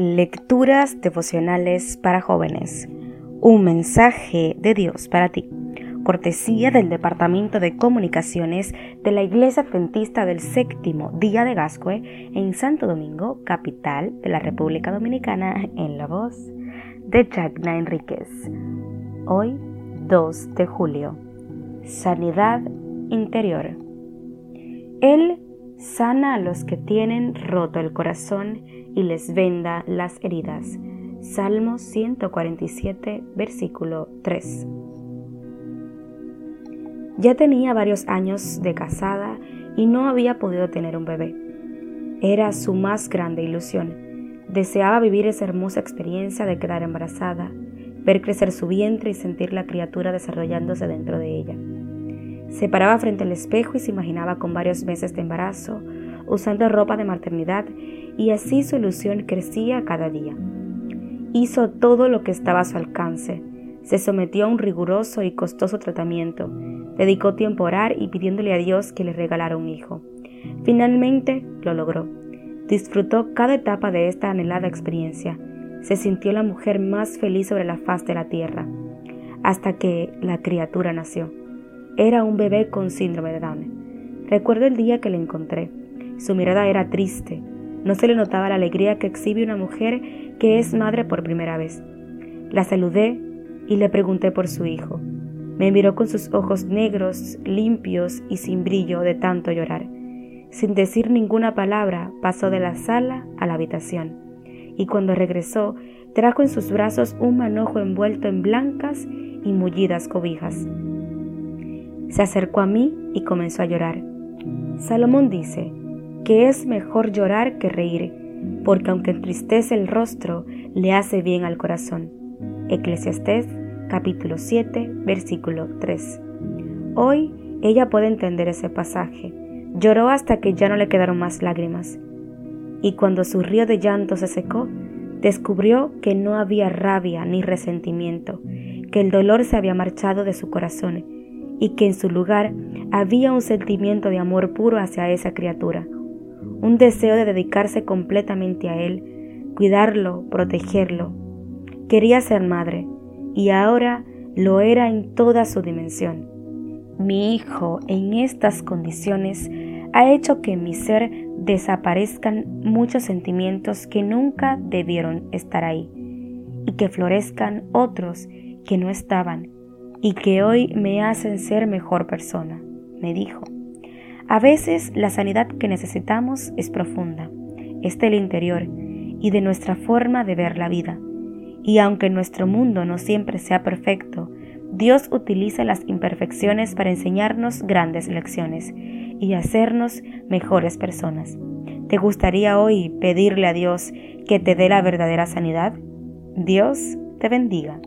Lecturas devocionales para jóvenes. Un mensaje de Dios para ti. Cortesía del Departamento de Comunicaciones de la Iglesia Adventista del Séptimo Día de Gascue en Santo Domingo, capital de la República Dominicana, en la voz de Jagna Enríquez. Hoy, 2 de julio. Sanidad interior. Él sana a los que tienen roto el corazón y les venda las heridas. Salmo 147, versículo 3. Ya tenía varios años de casada y no había podido tener un bebé. Era su más grande ilusión. Deseaba vivir esa hermosa experiencia de quedar embarazada, ver crecer su vientre y sentir la criatura desarrollándose dentro de ella. Se paraba frente al espejo y se imaginaba con varios meses de embarazo, usando ropa de maternidad, y así su ilusión crecía cada día. Hizo todo lo que estaba a su alcance. Se sometió a un riguroso y costoso tratamiento. Dedicó tiempo a orar y pidiéndole a Dios que le regalara un hijo. Finalmente lo logró. Disfrutó cada etapa de esta anhelada experiencia. Se sintió la mujer más feliz sobre la faz de la tierra, hasta que la criatura nació. Era un bebé con síndrome de Down. Recuerdo el día que le encontré. Su mirada era triste. No se le notaba la alegría que exhibe una mujer que es madre por primera vez. La saludé y le pregunté por su hijo. Me miró con sus ojos negros, limpios y sin brillo de tanto llorar. Sin decir ninguna palabra, pasó de la sala a la habitación, y cuando regresó, trajo en sus brazos un manojo envuelto en blancas y mullidas cobijas. Se acercó a mí y comenzó a llorar. Salomón dice que es mejor llorar que reír, porque aunque entristece el rostro, le hace bien al corazón. Eclesiastés capítulo 7, versículo 3. Hoy ella puede entender ese pasaje. Lloró hasta que ya no le quedaron más lágrimas. Y cuando su río de llanto se secó, descubrió que no había rabia ni resentimiento, que el dolor se había marchado de su corazón y que en su lugar había un sentimiento de amor puro hacia esa criatura, un deseo de dedicarse completamente a él, cuidarlo, protegerlo. Quería ser madre y ahora lo era en toda su dimensión. Mi hijo en estas condiciones ha hecho que en mi ser desaparezcan muchos sentimientos que nunca debieron estar ahí y que florezcan otros que no estaban y que hoy me hacen ser mejor persona, me dijo. A veces la sanidad que necesitamos es profunda, es del interior y de nuestra forma de ver la vida. Y aunque nuestro mundo no siempre sea perfecto, Dios utiliza las imperfecciones para enseñarnos grandes lecciones y hacernos mejores personas. ¿Te gustaría hoy pedirle a Dios que te dé la verdadera sanidad? Dios te bendiga.